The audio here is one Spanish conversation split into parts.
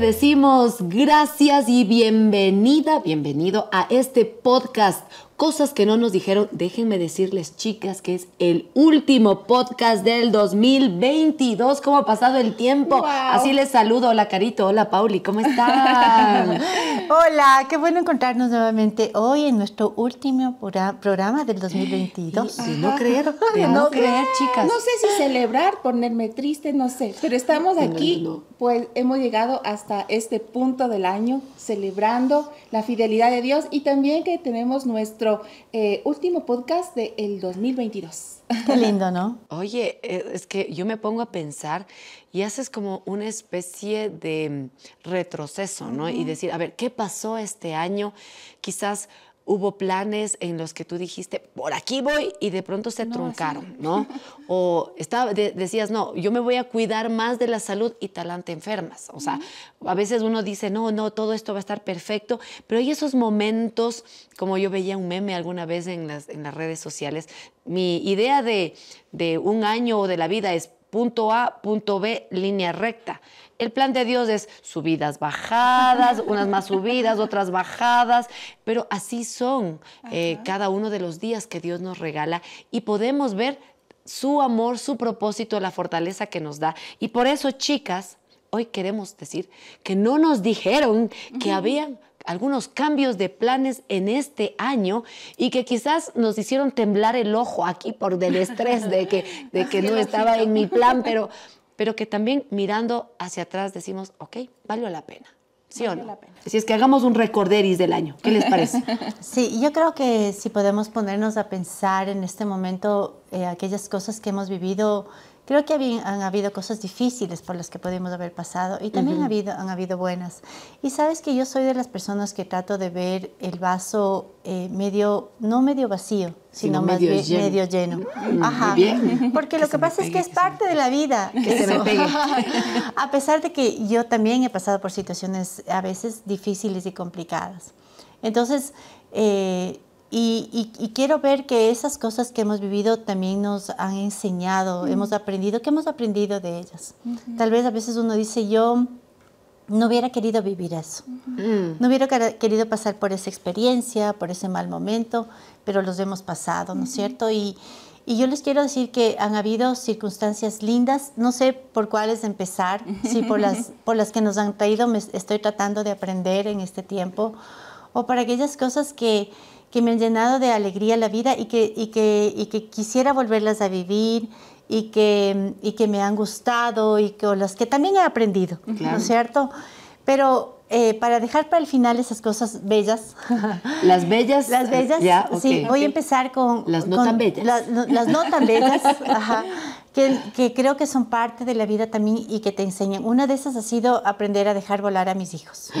decimos gracias y bienvenida, bienvenido a este podcast cosas que no nos dijeron. Déjenme decirles, chicas, que es el último podcast del 2022. ¿Cómo ha pasado el tiempo? Así les saludo. Hola, Carito. Hola, Pauli. ¿Cómo están? Hola, qué bueno encontrarnos nuevamente hoy en nuestro último programa del 2022. De no creer, de no, creer, chicas. No sé si celebrar, ponerme triste, no sé, pero estamos aquí, pues hemos llegado hasta este punto del año celebrando la fidelidad de Dios y también que tenemos nuestro eh, último podcast del el 2022. Qué lindo, ¿no? Oye, eh, es que yo me pongo a pensar y haces como una especie de retroceso, ¿no? Y decir, a ver, ¿qué pasó este año? Quizás hubo planes en los que tú dijiste, por aquí voy, y de pronto se truncaron, ¿no? O estaba, decías, no, yo me voy a cuidar más de la salud y talante enfermas. O sea, a veces uno dice, no, no, todo esto va a estar perfecto, pero hay esos momentos, como yo veía un meme alguna vez en las, en las redes sociales, mi idea de, de un año o de la vida es punto A, punto B, línea recta. El plan de Dios es subidas, bajadas, unas más subidas, otras bajadas, pero así son eh, cada uno de los días que Dios nos regala y podemos ver su amor, su propósito, la fortaleza que nos da. Y por eso, chicas, hoy queremos decir que no nos dijeron que habían algunos cambios de planes en este año y que quizás nos hicieron temblar el ojo aquí por del estrés de que, de que no estaba en mi plan, pero pero que también mirando hacia atrás decimos, ok, valió la pena. ¿Sí o no? Si es que hagamos un recorderis del año, ¿qué les parece? Sí, yo creo que si podemos ponernos a pensar en este momento eh, aquellas cosas que hemos vivido Creo que han habido cosas difíciles por las que podemos haber pasado y también habido, han habido buenas. Y sabes que yo soy de las personas que trato de ver el vaso eh, medio, no medio vacío, sino, más medio, lleno. medio lleno. Mm, Ajá. Bien. Porque lo que pasa es que es parte de la vida. Que se me pegue. a pesar de que yo también he pasado por situaciones a veces difíciles y complicadas. Entonces, eh, y, quiero ver que esas cosas que hemos vivido también nos han enseñado, hemos aprendido, ¿qué hemos aprendido de ellas? Tal vez a veces uno dice, yo no hubiera querido vivir eso, mm. no hubiera querido pasar por esa experiencia, por ese mal momento, pero los hemos pasado, ¿no es cierto? Y, y yo les quiero decir que han habido circunstancias lindas, no sé por cuáles empezar, si por las, por las que nos han traído me estoy tratando de aprender en este tiempo, o para aquellas cosas que que me han llenado de alegría la vida y que, y que, y que quisiera volverlas a vivir y que, y que me han gustado y con las que también he aprendido, ¿no es cierto? Pero eh, para dejar para el final esas cosas bellas. Las bellas. Las bellas. sí, voy a empezar con... Las no tan bellas. las no tan bellas, que, que, creo que son parte de la vida también y que te enseñan. Una de esas ha sido aprender a dejar volar a mis hijos.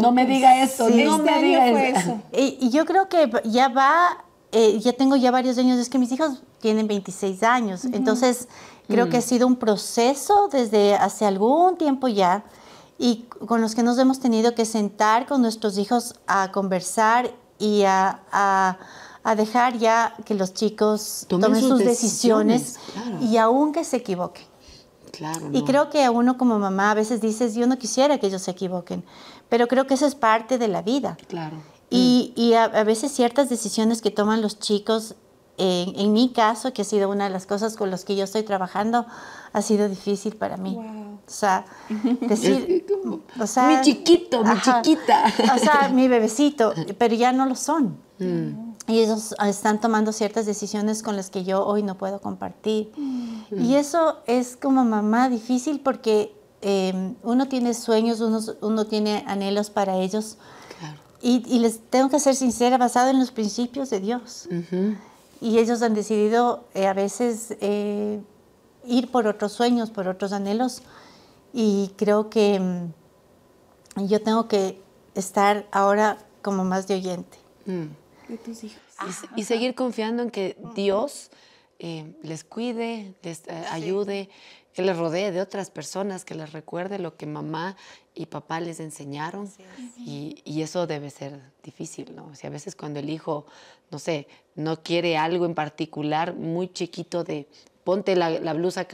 No me diga eso, no este me diga eso. Y, yo creo que ya va, eh, ya tengo ya varios años, es que mis hijos tienen 26 años, entonces creo que ha mm. sido un proceso desde hace algún tiempo ya y con los que nos hemos tenido que sentar con nuestros hijos a conversar y a, a, dejar ya que los chicos tomen, sus, decisiones, y aún que se equivoquen. Claro, y creo que a uno como mamá a veces dices, yo no quisiera que ellos se equivoquen, pero creo que eso es parte de la vida. Claro. Y, y a, veces ciertas decisiones que toman los chicos, en, en, mi caso, que ha sido una de las cosas con las que yo estoy trabajando, ha sido difícil para mí. O sea, decir... o sea, mi chiquito, mi chiquita. O sea, mi bebecito, pero ya no lo son. Mm. Y ellos están tomando ciertas decisiones con las que yo hoy no puedo compartir. Mm. Y eso es como mamá difícil porque Em, uno tiene sueños, uno, uno, tiene anhelos para ellos. Y, les tengo que ser sincera, basado en los principios de Dios. Y ellos han decidido eh, a veces eh, ir por otros sueños, por otros anhelos. Y creo que em, yo tengo que estar ahora como más de oyente. Mm. De tus hijos. Y, seguir confiando en que Dios eh, les cuide, les ayude que les rodee de otras personas, que les recuerde lo que mamá y papá les enseñaron. Y, y, eso debe ser difícil, ¿no? O sea, a veces cuando el hijo, no sé, no quiere algo en particular, muy chiquito de ponte la, blusa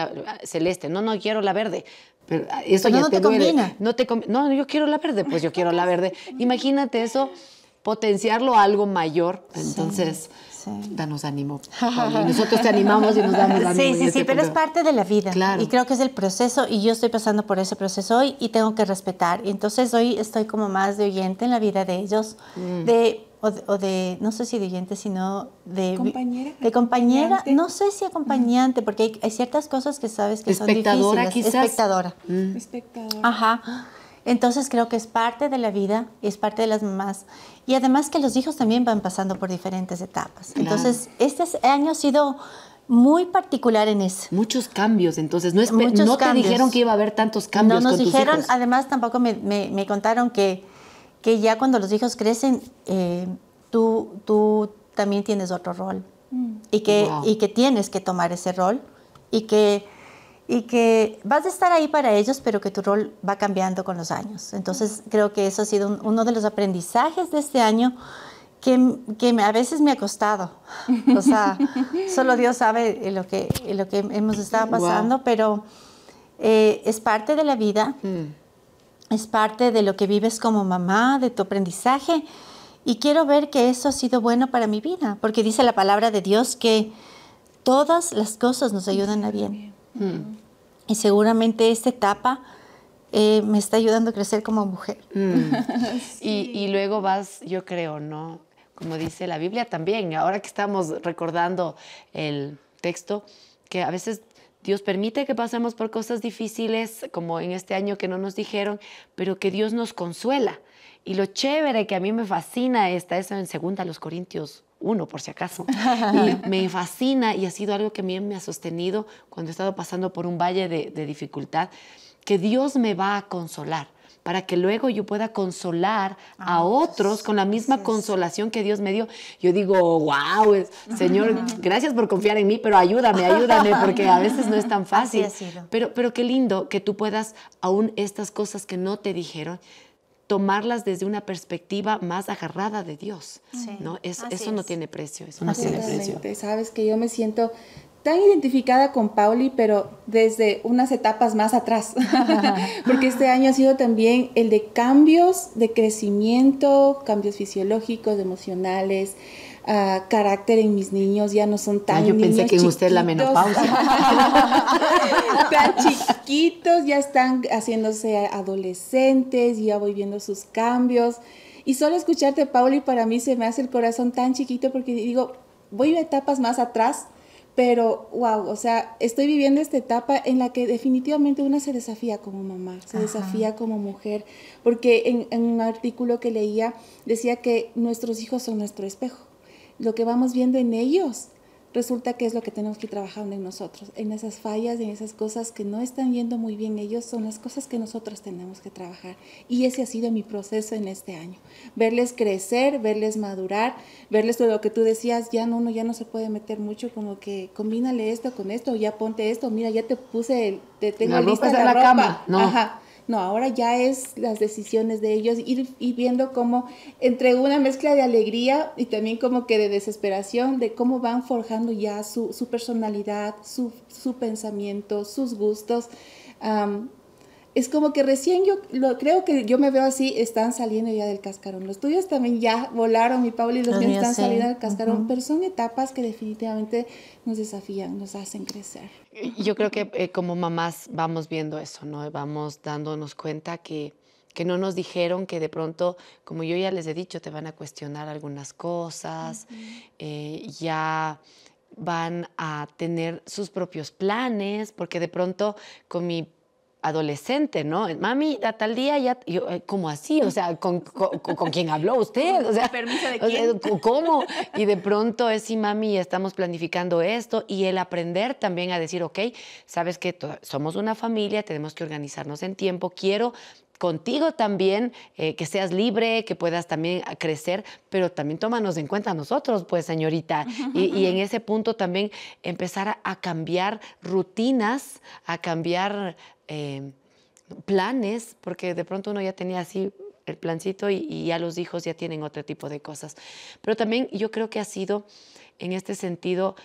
celeste. No, no, quiero la verde. Pero ah, eso ya no te, Combina. No te No, yo quiero la verde, pues yo quiero la verde. Imagínate eso, potenciarlo a algo mayor. Entonces, danos ánimo. nosotros te animamos y nos damos ánimo. Sí, sí, sí, pero es parte de la vida. Claro. Y creo que es el proceso y yo estoy pasando por ese proceso hoy y tengo que respetar. Y entonces hoy estoy como más de oyente en la vida de ellos, mm. de o de, no sé si de oyente, sino de compañera. De compañera, no sé si acompañante, porque hay, ciertas cosas que sabes que son difíciles. Quizás. Espectadora. Mm. Espectadora. Ajá. Entonces creo que es parte de la vida, es parte de las mamás. Y además que los hijos también van pasando por diferentes etapas. Entonces, este año ha sido muy particular en eso. Muchos cambios, entonces, no, es, no te dijeron que iba a haber tantos cambios. No nos con dijeron, tus hijos. además tampoco me, me, me, contaron que, que ya cuando los hijos crecen, eh, tú, tú también tienes otro rol. Mm. Y, que, y que tienes que tomar ese rol. Y que y que vas a estar ahí para ellos, pero que tu rol va cambiando con los años. Entonces creo que eso ha sido uno de los aprendizajes de este año que, que a veces me ha costado. O sea, solo Dios sabe lo que, lo que hemos estado pasando, pero eh, es parte de la vida, mm. es parte de lo que vives como mamá, de tu aprendizaje. Y quiero ver que eso ha sido bueno para mi vida, porque dice la palabra de Dios que todas las cosas nos ayudan a bien. Y seguramente esta etapa eh, me está ayudando a crecer como mujer. Mm. y, luego vas, yo creo, ¿no? Como dice la Biblia también, ahora que estamos recordando el texto, que a veces Dios permite que pasemos por cosas difíciles, como en este año que no nos dijeron, pero que Dios nos consuela. Y lo chévere que a mí me fascina está eso en segunda los Corintios uno por si acaso. Y me fascina y ha sido algo que a mí me ha sostenido cuando he estado pasando por un valle de, dificultad, que Dios me va a consolar para que luego yo pueda consolar a ah, otros con la misma consolación que Dios me dio. Yo digo, wow, Señor, gracias por confiar en mí, pero ayúdame, ayúdame, porque a veces no es tan fácil. Pero, pero qué lindo que tú puedas, aún estas cosas que no te dijeron, tomarlas desde una perspectiva más agarrada de Dios. ¿no? eso no tiene precio, eso no tiene precio. Sabes que yo me siento tan identificada con Pauli, pero desde unas etapas más atrás, porque este año ha sido también el de cambios de crecimiento, cambios fisiológicos, emocionales, carácter en mis niños, ya no son tan ah, Yo pensé que en usted la menopausia. tan chiquitos, ya están haciéndose adolescentes, ya voy viendo sus cambios. Y solo escucharte, Pauli, para mí se me hace el corazón tan chiquito porque digo, voy a etapas más atrás, pero wow, o sea, estoy viviendo esta etapa en la que definitivamente una se desafía como mamá, se desafía como mujer, porque en, en un artículo que leía decía que nuestros hijos son nuestro espejo. Lo que vamos viendo en ellos resulta que es lo que tenemos que ir trabajando en nosotros, en esas fallas, en esas cosas que no están yendo muy bien ellos, son las cosas que nosotros tenemos que trabajar. Y ese ha sido mi proceso en este año, verles crecer, verles madurar, verles todo lo que tú decías, ya no, uno ya no se puede meter mucho, como que combínale esto con esto, ya ponte esto, mira, ya te puse, te tengo la lista la, la cama, no. Ajá no, ahora ya es las decisiones de ellos, ir, viendo cómo entre una mezcla de alegría y también como que de desesperación, de cómo van forjando ya su, personalidad, su, su, pensamiento, sus gustos es como que recién yo lo, creo que yo me veo así, están saliendo ya del cascarón. Los tuyos también ya volaron, mi Paula, y los, míos están saliendo del cascarón, pero son etapas que definitivamente nos desafían, nos hacen crecer. Yo creo que eh, como mamás vamos viendo eso, ¿no? Vamos dándonos cuenta que, que no nos dijeron que de pronto, como yo ya les he dicho, te van a cuestionar algunas cosas, eh, ya van a tener sus propios planes, porque de pronto con mi adolescente, ¿no? Mami, a tal día ya, yo, ¿cómo así? O sea, ¿con, con, quién habló usted? O sea, ¿Permiso de quién? ¿cómo? Y de pronto es, sí, mami, estamos planificando esto y el aprender también a decir, ok, sabes que somos una familia, tenemos que organizarnos en tiempo, quiero contigo también, eh, que seas libre, que puedas también crecer, pero también tómanos en cuenta nosotros, pues, señorita. Y, en ese punto también empezar a cambiar rutinas, a cambiar Em, planes, porque de pronto uno ya tenía así el plancito y, ya los hijos ya tienen otro tipo de cosas. Pero también yo creo que ha sido en este sentido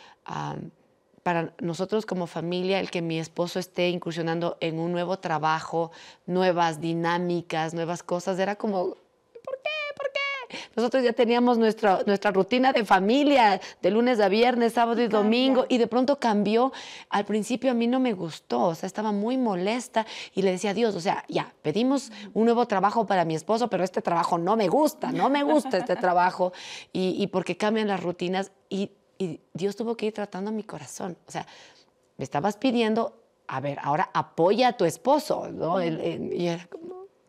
para nosotros como familia, el que mi esposo esté incursionando en un nuevo trabajo, nuevas dinámicas, nuevas cosas, era como, ¿por qué? ¿Por qué? Nosotros ya teníamos nuestra, nuestra rutina de familia, de lunes a viernes, sábado y domingo, y de pronto cambió. Al principio a mí no me gustó, o sea, estaba muy molesta y le decía a Dios, o sea, ya, pedimos un nuevo trabajo para mi esposo, pero este trabajo no me gusta, no me gusta este trabajo, y, y porque cambian las rutinas. Y y Dios tuvo que ir tratando mi corazón. O sea, me estabas pidiendo, a ver, ahora apoya a tu esposo, ¿no?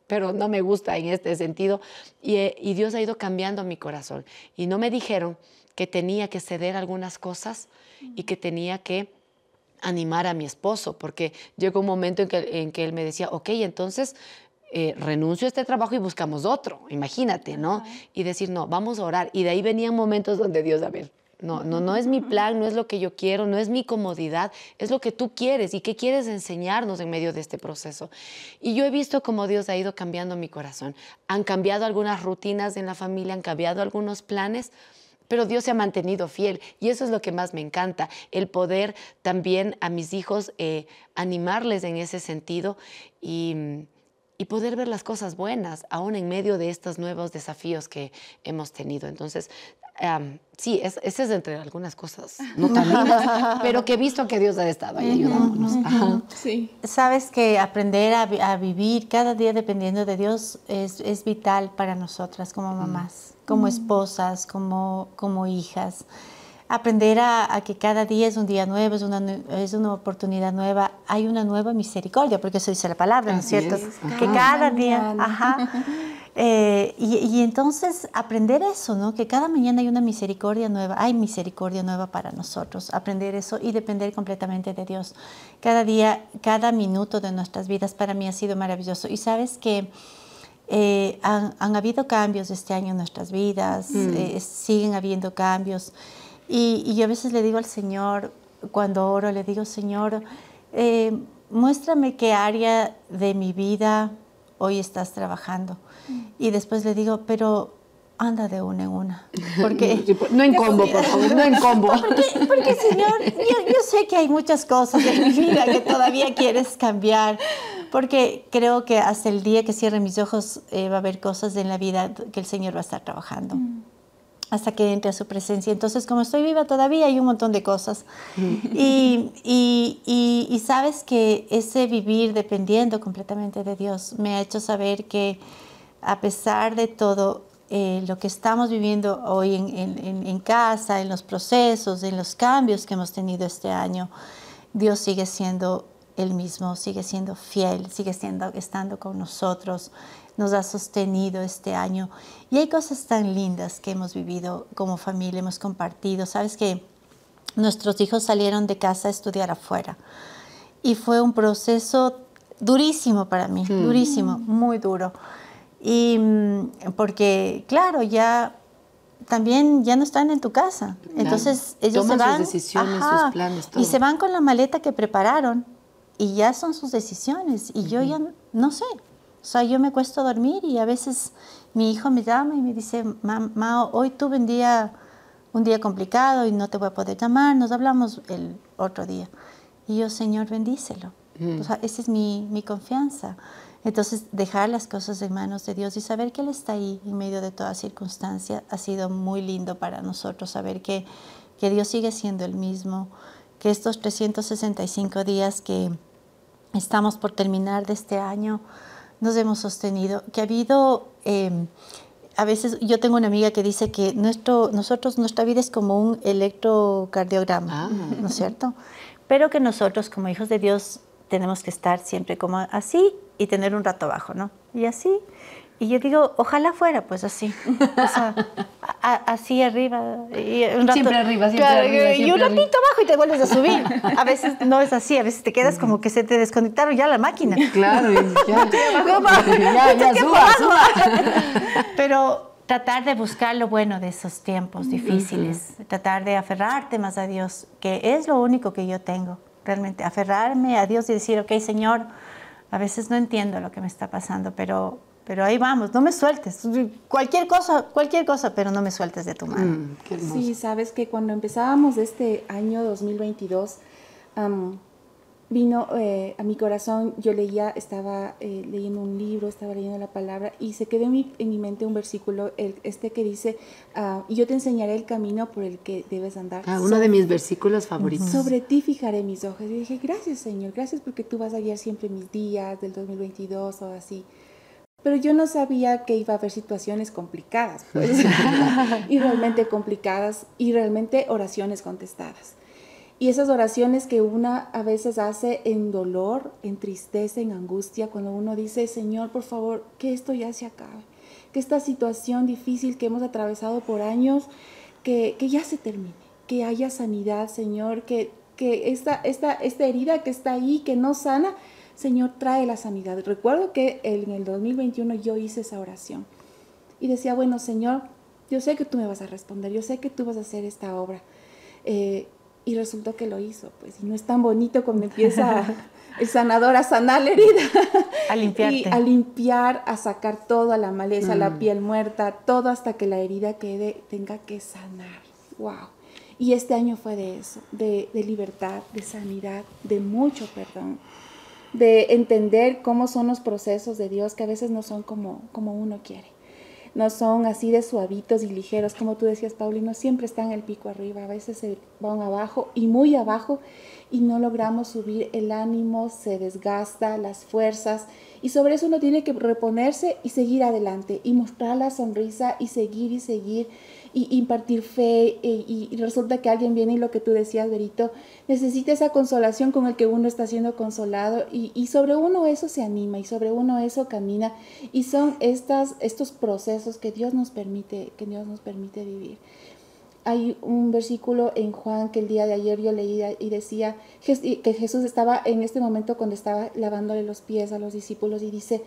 pero no me gusta en este sentido. Y, y, Dios ha ido cambiando mi corazón. Y no me dijeron que tenía que ceder algunas cosas y que tenía que animar a mi esposo, porque llegó un momento en que, en que él me decía, ok, entonces eh, renuncio a este trabajo y buscamos otro, imagínate, ¿no? Y decir, no, vamos a orar. Y de ahí venían momentos donde Dios, a ver, no, no, no es mi plan, no es lo que yo quiero, no es mi comodidad, es lo que tú quieres y qué quieres enseñarnos en medio de este proceso. Y yo he visto cómo Dios ha ido cambiando mi corazón. Han cambiado algunas rutinas en la familia, han cambiado algunos planes, pero Dios se ha mantenido fiel y eso es lo que más me encanta, el poder también a mis hijos eh, animarles en ese sentido y, y poder ver las cosas buenas aún en medio de estos nuevos desafíos que hemos tenido. Entonces, sí, es, ese es entre algunas cosas no tan lindas, pero que he visto que Dios ha estado ahí ayudándonos. Sí. Sabes que aprender a, vivir cada día dependiendo de Dios es, es vital para nosotras como mm. mamás, como esposas, como, como hijas. Aprender a, que cada día es un día nuevo, es una, es una oportunidad nueva, hay una nueva misericordia, porque eso dice la palabra, ¿no es cierto? Que cada día, ajá. Eh, y, entonces aprender eso, ¿no? Que cada mañana hay una misericordia nueva, hay misericordia nueva para nosotros, aprender eso y depender completamente de Dios. Cada día, cada minuto de nuestras vidas para mí ha sido maravilloso. Y sabes que eh, han, habido cambios este año en nuestras vidas, mm. eh, siguen habiendo cambios. Y, y, yo a veces le digo al Señor, cuando oro, le digo, Señor, muéstrame qué área de mi vida hoy estás trabajando. Y después le digo, pero anda de una en una. Porque, no en combo, por favor, no en combo. Porque, Señor, yo, sé que hay muchas cosas en mi vida que todavía quieres cambiar, porque creo que hasta el día que cierre mis ojos eh, va a haber cosas en la vida que el Señor va a estar trabajando. Mm. hasta que entre a su presencia. Entonces, como estoy viva todavía, hay un montón de cosas. y, y, y, sabes que ese vivir dependiendo completamente de Dios me ha hecho saber que a pesar de todo eh, lo que estamos viviendo hoy en, casa, en los procesos, en los cambios que hemos tenido este año, Dios sigue siendo el mismo, sigue siendo fiel, sigue siendo, estando con nosotros, nos ha sostenido este año. Y hay cosas tan lindas que hemos vivido como familia, hemos compartido. Sabes que nuestros hijos salieron de casa a estudiar afuera y fue un proceso durísimo para mí, mm. durísimo, muy duro. Y mm, porque, claro, ya también ya no están en tu casa. Entonces ellos se van. Sus decisiones, sus planes, Y se van con la maleta que prepararon y ya son sus decisiones. Y yo ya no sé. O sea, yo me cuesto dormir y a veces mi hijo me llama y me dice, mamá, hoy tuve un día, un día complicado y no te voy a poder llamar. Nos hablamos el otro día. Y yo, Señor, bendícelo. O sea, esa es mi, mi confianza. Entonces, dejar las cosas en manos de Dios y saber que Él está ahí en medio de toda circunstancia ha sido muy lindo para nosotros, saber que, que Dios sigue siendo el mismo, que estos 365 días que estamos por terminar de este año nos hemos sostenido, que ha habido... Em, a veces yo tengo una amiga que dice que nuestro, nosotros, nuestra vida es como un electrocardiograma, ah. ¿no es cierto? Pero que nosotros como hijos de Dios tenemos que estar siempre como así y tener un rato abajo, ¿no? Y así. Y yo digo, ojalá fuera pues así. O sea, así arriba. Y un rato, siempre arriba, siempre arriba. y un ratito abajo y te vuelves a subir. A veces no es así, a veces te quedas como que se te desconectaron ya la máquina. Claro, ya, ya, ya, suba, suba. Pero tratar de buscar lo bueno de esos tiempos difíciles, tratar de aferrarte más a Dios, que es lo único que yo tengo, realmente, aferrarme a Dios y decir, ok, Señor, a veces no entiendo lo que me está pasando, pero pero ahí vamos, no me sueltes. Cualquier cosa, cualquier cosa, pero no me sueltes de tu mano. Mm, sí, sabes que cuando empezábamos este año 2022, vino eh, a mi corazón, yo leía, estaba eh, leyendo un libro, estaba leyendo la palabra y se quedó en mi, en mi mente un versículo, el, este que dice, uh, yo te enseñaré el camino por el que debes andar. Ah, uno de mis versículos favoritos. Sobre ti fijaré mis ojos. Y dije, gracias Señor, gracias porque tú vas a guiar siempre mis días del 2022 o así. Pero yo no sabía que iba a haber situaciones complicadas, pues, y realmente complicadas, y realmente oraciones contestadas. Y esas oraciones que una a veces hace en dolor, en tristeza, en angustia, cuando uno dice, Señor, por favor, que esto ya se acabe, que esta situación difícil que hemos atravesado por años, que, ya se termine, que haya sanidad, Señor, que, que esta, esta, esta herida que está ahí, que no sana, Señor, trae la sanidad. Recuerdo que en el 2021 yo hice esa oración y decía, bueno, Señor, yo sé que tú me vas a responder, yo sé que tú vas a hacer esta obra. Eh, y resultó que lo hizo, pues, y no es tan bonito cuando empieza el sanador a sanar la herida. A limpiarte. Y a limpiar, a sacar toda la maleza, la mm. piel muerta, todo hasta que la herida quede, tenga que sanar. ¡Wow! Y este año fue de eso, de, de libertad, de sanidad, de mucho perdón, de entender cómo son los procesos de Dios que a veces no son como, como uno quiere no son así de suavitos y ligeros, como tú decías, Paulino, siempre están el pico arriba, a veces se van abajo y muy abajo y no logramos subir el ánimo, se desgasta las fuerzas y sobre eso uno tiene que reponerse y seguir adelante y mostrar la sonrisa y seguir y seguir y impartir fe e, y, resulta que alguien viene y lo que tú decías, Berito, necesita esa consolación con el que uno está siendo consolado y, y sobre uno eso se anima y sobre uno eso camina y son estas, estos procesos que Dios nos permite, que Dios nos permite vivir hay un versículo en Juan que el día de ayer yo leí y decía que Jesús estaba en este momento cuando estaba lavándole los pies a los discípulos y dice,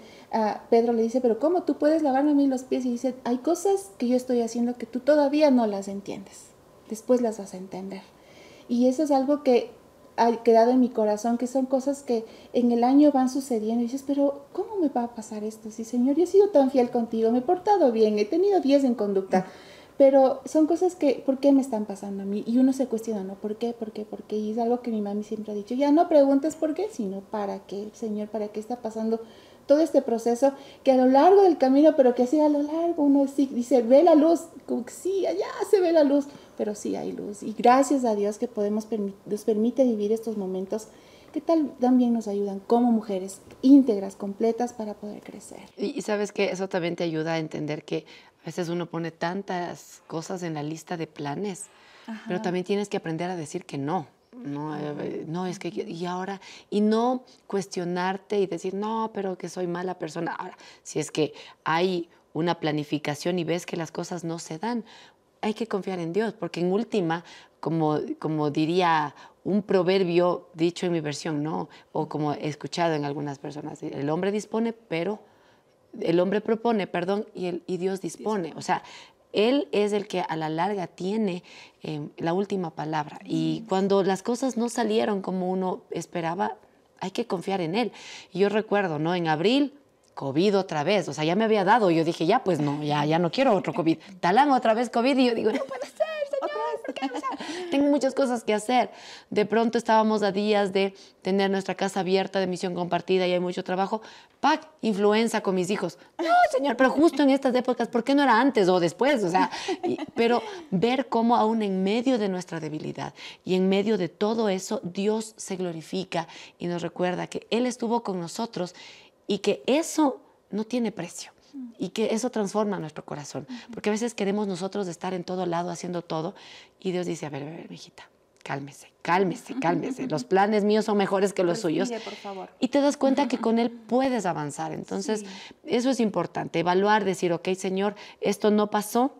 Pedro le dice, pero ¿cómo tú puedes lavarme a mí los pies? Y dice, hay cosas que yo estoy haciendo que tú todavía no las entiendes, después las vas a entender. Y eso es algo que ha quedado en mi corazón, que son cosas que en el año van sucediendo y dices, pero ¿cómo me va a pasar esto? Sí, Señor, yo he sido tan fiel contigo, me he portado bien, he tenido 10 en conducta. Pero son cosas que, ¿por qué me están pasando a mí? Y uno se cuestiona, ¿no? ¿Por qué? ¿Por qué? ¿Por qué? Y es algo que mi mami siempre ha dicho, ya no preguntes por qué, sino para qué, Señor, para qué está pasando todo este proceso, que a lo largo del camino, pero que así a lo largo uno sí, dice, ve la luz, como que sí, allá se ve la luz, pero sí hay luz. Y gracias a Dios que podemos, nos permite vivir estos momentos que tal también nos ayudan como mujeres íntegras, completas para poder crecer. Y, y sabes que eso también te ayuda a entender que a veces uno pone tantas cosas en la lista de planes, pero también tienes que aprender a decir que no. No, no, es que, y ahora, y no cuestionarte y decir, no, pero que soy mala persona. Ahora, si es que hay una planificación y ves que las cosas no se dan, hay que confiar en Dios, porque en última, como, como diría un proverbio dicho en mi versión, ¿no? O como he escuchado en algunas personas, el hombre dispone, pero el hombre propone, perdón, y, el, y Dios dispone. O sea, Él es el que a la larga tiene em, la última palabra. Y cuando las cosas no salieron como uno esperaba, hay que confiar en Él. Y yo recuerdo, ¿no? En abril, COVID otra vez. O sea, ya me había dado. Yo dije, ya, pues no, ya, ya no quiero otro COVID. Talán otra vez COVID. Y yo digo, no puede ser. Tengo muchas cosas que hacer. De pronto estábamos a días de tener nuestra casa abierta de misión compartida y hay mucho trabajo. ¡Pac! Influenza con mis hijos. No, señor, pero justo en estas épocas, ¿por qué no era antes o después? O sea, pero ver cómo aún en medio de nuestra debilidad y en medio de todo eso, Dios se glorifica y nos recuerda que Él estuvo con nosotros y que eso no tiene precio y que eso transforma nuestro corazón. Porque a veces queremos nosotros estar en todo lado haciendo todo y Dios dice, a ver, a ver, mijita, cálmese, cálmese, cálmese. Los planes míos son mejores que los suyos. Por favor. Y te das cuenta que con Él puedes avanzar. Entonces, eso es importante, evaluar, decir, ok, Señor, esto no pasó,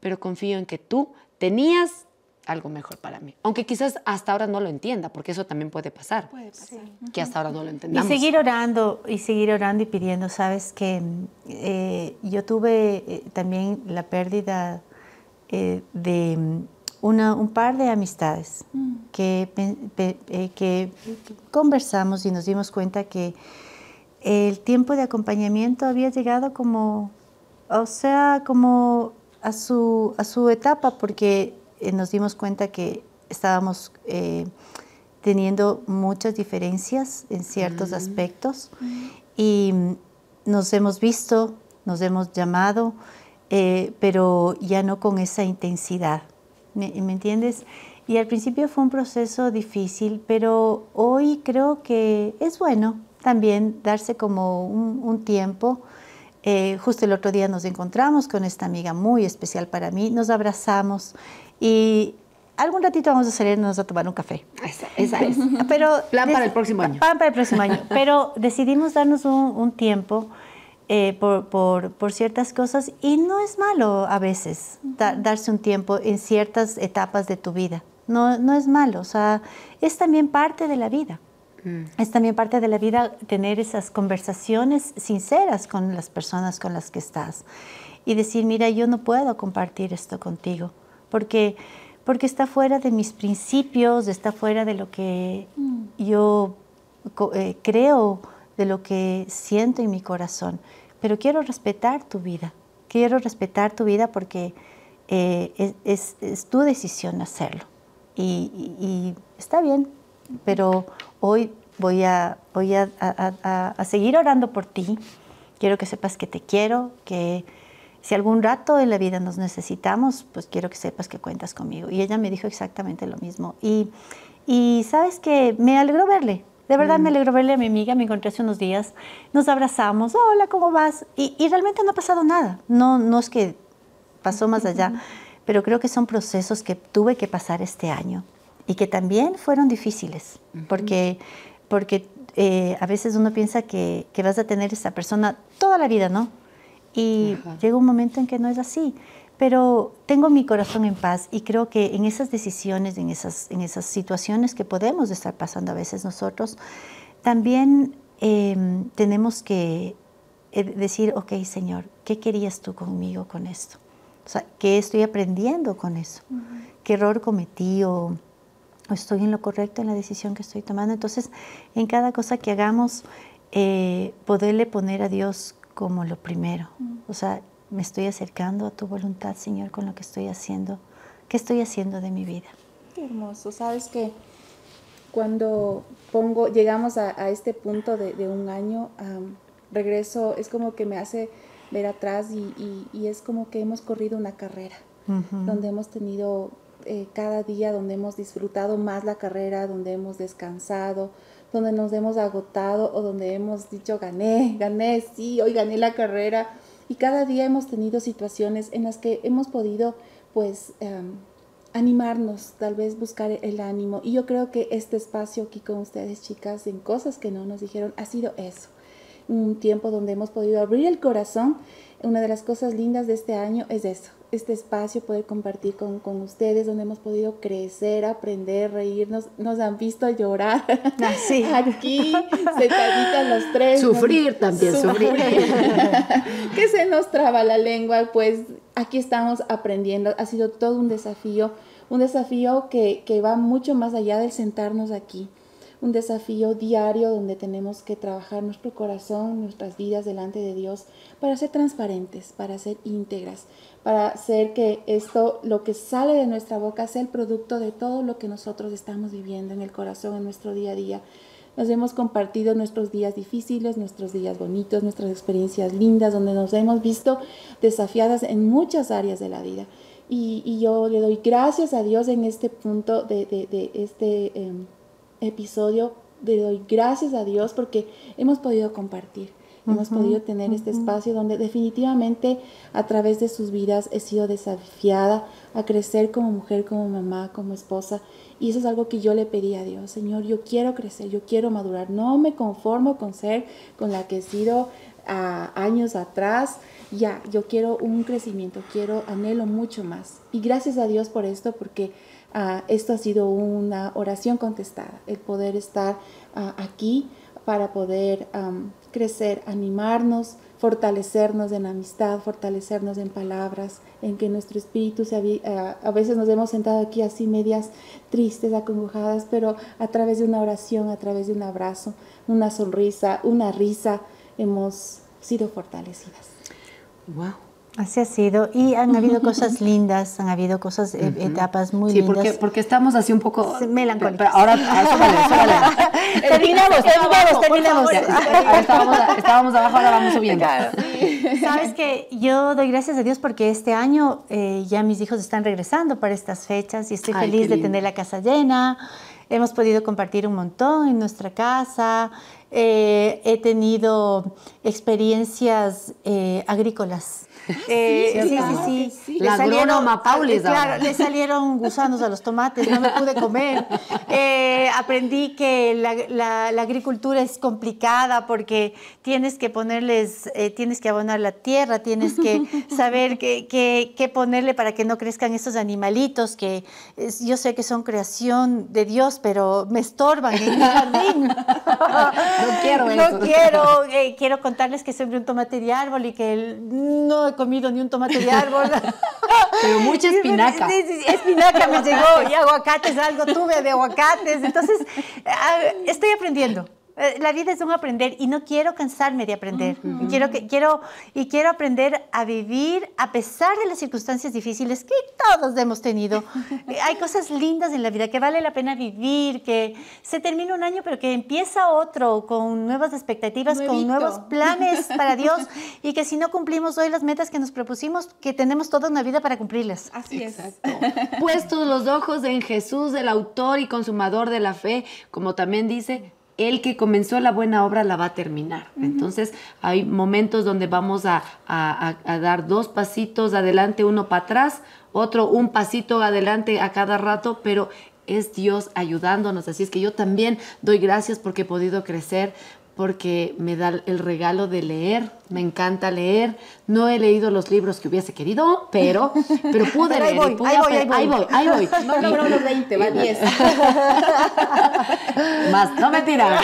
pero confío en que tú tenías algo mejor para mí. Aunque quizás hasta ahora no lo entienda, porque eso también puede pasar. Puede pasar. Que hasta ahora no lo entendamos. Y seguir orando, y seguir orando y pidiendo. Sabes que eh, yo tuve eh, también la pérdida eh, de una, un par de amistades mm. que, que conversamos y nos dimos cuenta que el tiempo de acompañamiento había llegado como, o sea, como a su, a su etapa, porque eh, nos dimos cuenta que estábamos eh, teniendo muchas diferencias en ciertos aspectos y nos hemos visto, nos hemos llamado, eh, pero ya no con esa intensidad. ¿Me, entiendes? Y al principio fue un proceso difícil, pero hoy creo que es bueno también darse como un, tiempo. Eh, justo el otro día nos encontramos con esta amiga muy especial para mí, nos abrazamos y algún ratito vamos a salirnos a tomar un café. Esa, es. Pero, plan para el próximo año. Plan para el próximo año. Pero decidimos darnos un, tiempo eh, por, por, por, ciertas cosas y no es malo a veces darse un tiempo en ciertas etapas de tu vida. No, no es malo, o sea, es también parte de la vida. Mm. Es también parte de la vida tener esas conversaciones sinceras con las personas con las que estás y decir, mira, yo no puedo compartir esto contigo porque porque está fuera de mis principios, está fuera de lo que mm. yo eh, creo, de lo que siento en mi corazón. Pero quiero respetar tu vida, quiero respetar tu vida porque eh, es, tu decisión hacerlo. Y, está bien, pero hoy voy, a, voy a seguir orando por ti. Quiero que sepas que te quiero, que si algún rato en la vida nos necesitamos, pues quiero que sepas que cuentas conmigo. Y ella me dijo exactamente lo mismo. Y, y sabes que me alegró verle. De verdad me mm. alegró verle a mi amiga, me encontré hace unos días, nos abrazamos, hola, ¿cómo vas? Y, y realmente no ha pasado nada. No, no es que pasó más allá, pero creo que son procesos que tuve que pasar este año y que también fueron difíciles, porque, porque eh, a veces uno piensa que, que vas a tener esa persona toda la vida, ¿no? Y llega un momento en que no es así. Pero tengo mi corazón en paz y creo que en esas decisiones, en esas, en esas situaciones que podemos estar pasando a veces nosotros, también em, tenemos que eh, decir, ok, Señor, ¿qué querías tú conmigo con esto? O sea, ¿qué estoy aprendiendo con eso? ¿Qué error cometí o, estoy en lo correcto en la decisión que estoy tomando? Entonces, en cada cosa que hagamos, eh, poderle poner a Dios como lo primero. O sea, me estoy acercando a tu voluntad, Señor, con lo que estoy haciendo. ¿Qué estoy haciendo de mi vida? Qué hermoso. Sabes que cuando pongo, llegamos a, este punto de, un año, regreso, es como que me hace ver atrás y, es como que hemos corrido una carrera, donde hemos tenido eh, cada día, donde hemos disfrutado más la carrera, donde hemos descansado, donde nos hemos agotado o donde hemos dicho gané, gané, sí, hoy gané la carrera. Y cada día hemos tenido situaciones en las que hemos podido pues em, animarnos, tal vez buscar el ánimo. Y yo creo que este espacio aquí con ustedes, chicas, en cosas que no nos dijeron, ha sido eso. Un tiempo donde hemos podido abrir el corazón. Una de las cosas lindas de este año es eso, este espacio, poder compartir con, con, ustedes, donde hemos podido crecer, aprender, reírnos, nos han visto llorar Así. Ah, aquí, sentaditas los tres. Sufrir también, sufrir. que se nos traba la lengua, pues aquí estamos aprendiendo, ha sido todo un desafío, un desafío que, que va mucho más allá del sentarnos aquí un desafío diario donde tenemos que trabajar nuestro corazón, nuestras vidas delante de Dios para ser transparentes, para ser íntegras, para hacer que esto, lo que sale de nuestra boca, sea el producto de todo lo que nosotros estamos viviendo en el corazón, en nuestro día a día. Nos hemos compartido nuestros días difíciles, nuestros días bonitos, nuestras experiencias lindas, donde nos hemos visto desafiadas en muchas áreas de la vida. Y, yo le doy gracias a Dios en este punto de, de, este em, episodio. Le doy gracias a Dios porque hemos podido compartir hemos podido tener este espacio donde definitivamente a través de sus vidas he sido desafiada a crecer como mujer, como mamá, como esposa. Y eso es algo que yo le pedí a Dios, Señor, yo quiero crecer, yo quiero madurar, no me conformo con ser con la que he sido a años atrás. Ya, yo quiero un crecimiento, quiero, anhelo mucho más. Y gracias a Dios por esto, porque ah, esto ha sido una oración contestada, el poder estar ah, aquí para poder crecer, animarnos, fortalecernos en amistad, fortalecernos en palabras, en que nuestro espíritu se eh, a veces nos hemos sentado aquí así medias tristes, acongojadas, pero a través de una oración, a través de un abrazo, una sonrisa, una risa, hemos sido fortalecidas. Wow. Así ha sido. Y han habido cosas lindas, han habido cosas, eh, etapas muy sí, lindas. Porque, porque estamos así un poco... Melancólicos. ahora, ahora terminamos, terminamos, terminamos. estábamos, estábamos, abajo, ahora vamos subiendo. Sabes que yo doy gracias a Dios porque este año eh, ya mis hijos están regresando para estas fechas y estoy feliz de tener la casa llena. Hemos podido compartir un montón en nuestra casa. Eh, he tenido experiencias agrícolas eh, sí, sí, sí, La salieron, Paulis Claro, le salieron gusanos a los tomates, no me pude comer. Eh, aprendí que la, agricultura es complicada porque tienes que ponerles, eh, tienes que abonar la tierra, tienes que saber qué, ponerle para que no crezcan esos animalitos que yo sé que son creación de Dios, pero me estorban en el jardín. no quiero eso. No quiero, quiero contarles que soy un tomate de árbol y que no comido ni un tomate de árbol. Pero mucha espinaca. Espinaca me llegó y aguacates, algo tuve de aguacates. Entonces, estoy aprendiendo. Eh, la vida es un aprender y no quiero cansarme de aprender. quiero, que, quiero, y quiero aprender a vivir a pesar de las circunstancias difíciles que todos hemos tenido. Hay cosas lindas en la vida que vale la pena vivir, que se termina un año pero que empieza otro con nuevas expectativas, con nuevos planes para Dios y que si no cumplimos hoy las metas que nos propusimos, que tenemos toda una vida para cumplirlas. Así es. Puestos los ojos en Jesús, el autor y consumador de la fe, como también dice, el que comenzó la buena obra la va a terminar. Entonces hay momentos donde vamos a, dar dos pasitos adelante, uno para atrás, otro un pasito adelante a cada rato, pero es Dios ayudándonos. Así es que yo también doy gracias porque he podido crecer, porque me da el regalo de leer, me encanta leer. No he leído los libros que hubiese querido, pero, pero pude leer. Ahí voy, ahí, voy, ahí, voy, ahí voy, No logró los 20, va 10. Más, no mentira.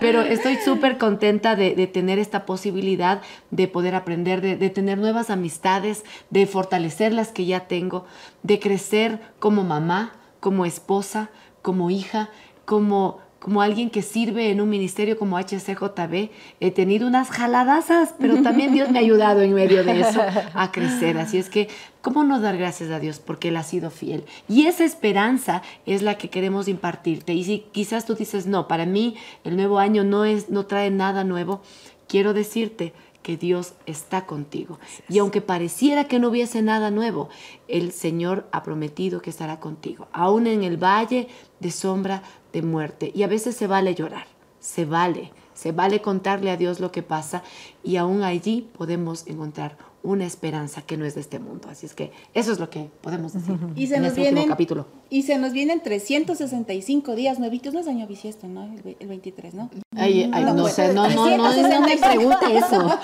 Pero estoy súper contenta de, tener esta posibilidad de poder aprender, de, de tener nuevas amistades, de fortalecer las que ya tengo, de crecer como mamá, como esposa, como hija, como como alguien que sirve en un ministerio como HCJB, he tenido unas jaladazas, pero también Dios me ha ayudado en medio de eso a crecer. Así es que, ¿cómo no dar gracias a Dios? Porque Él ha sido fiel. Y esa esperanza es la que queremos impartirte. Y si quizás tú dices, no, para mí el nuevo año no, es, no trae nada nuevo, quiero decirte que Dios está contigo. Y aunque pareciera que no hubiese nada nuevo, el Señor ha prometido que estará contigo, aún en el valle de sombra de muerte. Y a veces se vale llorar, se vale, se vale contarle a Dios lo que pasa y aún allí podemos encontrar una esperanza que no es de este mundo. Así es que eso es lo que podemos decir y se en nos este vienen, capítulo. Y se nos vienen 365 días nuevitos, no es año bisiesto, ¿no? El, 23, ¿no? Ay, no, sé, no, no, no, no me pregunte eso.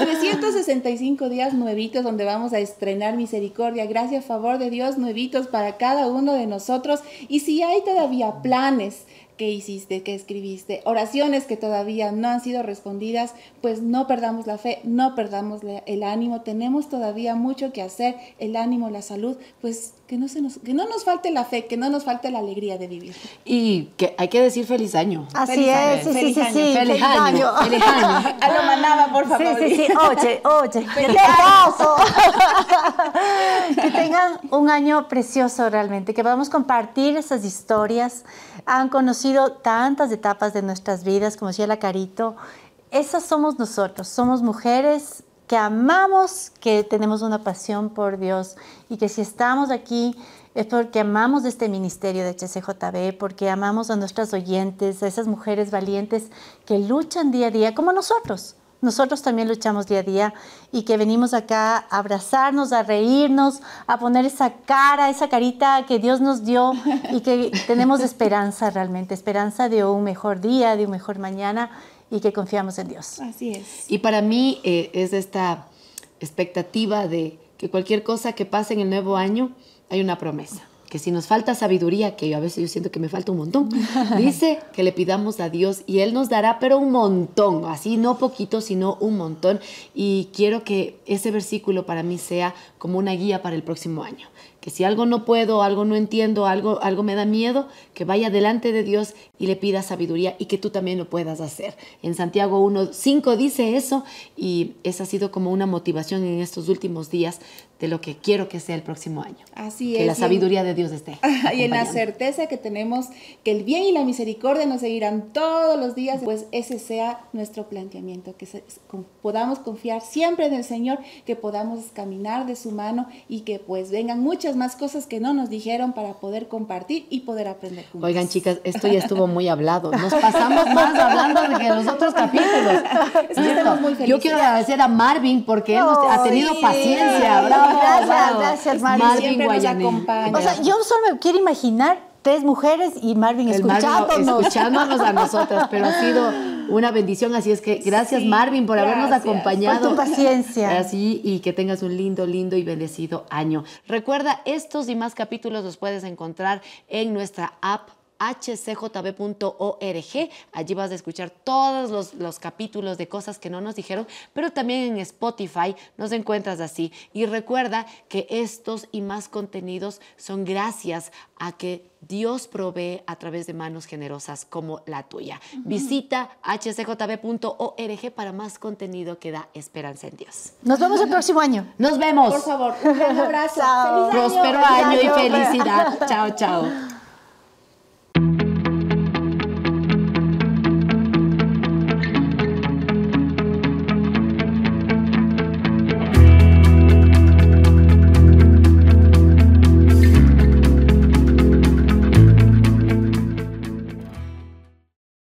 365 días nuevitos donde vamos a estrenar misericordia, gracias, favor de Dios, nuevitos para cada uno de nosotros. Y si hay todavía planes, qué hiciste, qué escribiste, oraciones que todavía no han sido respondidas, pues no perdamos la fe, no perdamos el ánimo, tenemos todavía mucho que hacer, el ánimo, la salud, pues que no, se nos, que no nos falte la fe, que no nos falte la alegría de vivir. Y que hay que decir feliz año. Así es, sí, feliz sí, año. sí, feliz, año. Feliz año. A lo manaba, por favor. Sí, sí, sí, oye, oye, que que tengan un año precioso realmente, que podamos compartir esas historias. Han conocido tantas etapas de nuestras vidas, como decía la Carito. Esas somos nosotros, somos mujeres que amamos, que tenemos una pasión por Dios y que si estamos aquí es porque amamos este ministerio de HCJB, porque amamos a nuestras oyentes, a esas mujeres valientes que luchan día a día como nosotros. Nosotros también luchamos día a día y que venimos acá a abrazarnos, a reírnos, a poner esa cara, esa carita que Dios nos dio y que tenemos esperanza realmente, esperanza de un mejor día, de un mejor mañana y que confiamos en Dios. Así es. Y para mí eh, es esta expectativa de que cualquier cosa que pase en el nuevo año hay una promesa. Que si nos falta sabiduría, que yo a veces yo siento que me falta un montón, dice que le pidamos a Dios y Él nos dará, pero un montón, así no poquito, sino un montón. Y quiero que ese versículo para mí sea como una guía para el próximo año que si algo no puedo, algo no entiendo, algo, algo me da miedo, que vaya delante de Dios y le pida sabiduría y que tú también lo puedas hacer. En Santiago 1.5 dice eso y esa ha sido como una motivación en estos últimos días de lo que quiero que sea el próximo año. Así que es. la sabiduría de Dios esté. Y en la certeza que tenemos que el bien y la misericordia nos seguirán todos los días, pues ese sea nuestro planteamiento, que podamos confiar siempre en el Señor, que podamos caminar de su mano y que pues vengan muchas más cosas que no nos dijeron para poder compartir y poder aprender juntos. Oigan, chicas, esto ya estuvo muy hablado. Nos pasamos más hablando de que los otros capítulos. estamos muy felices. Yo quiero agradecer a Marvin porque él ha tenido paciencia. Bravo, gracias, bravo. gracias, Marvin. Marvin Siempre nos Guayaní. acompaña. O sea, yo solo me quiero imaginar tres mujeres y Marvin El Marvin escuchándonos. escuchándonos a nosotras, pero ha sido una bendición, así es que gracias Sí, Marvin por habernos acompañado. Por tu paciencia. Así y que tengas un lindo, lindo y bendecido año. Recuerda, estos y más capítulos los puedes encontrar en nuestra app hcjb.org. Allí vas a escuchar todos los, los, capítulos de cosas que no nos dijeron, pero también en Spotify nos encuentras así. Y recuerda que estos y más contenidos son gracias a que Dios provee a través de manos generosas como la tuya. Uh -huh. Visita hcjb.org para más contenido que da esperanza en Dios. Nos vemos el próximo año. Nos vemos. Por favor, un gran abrazo. Chao. Feliz año. Próspero año y felicidad. chao, chao.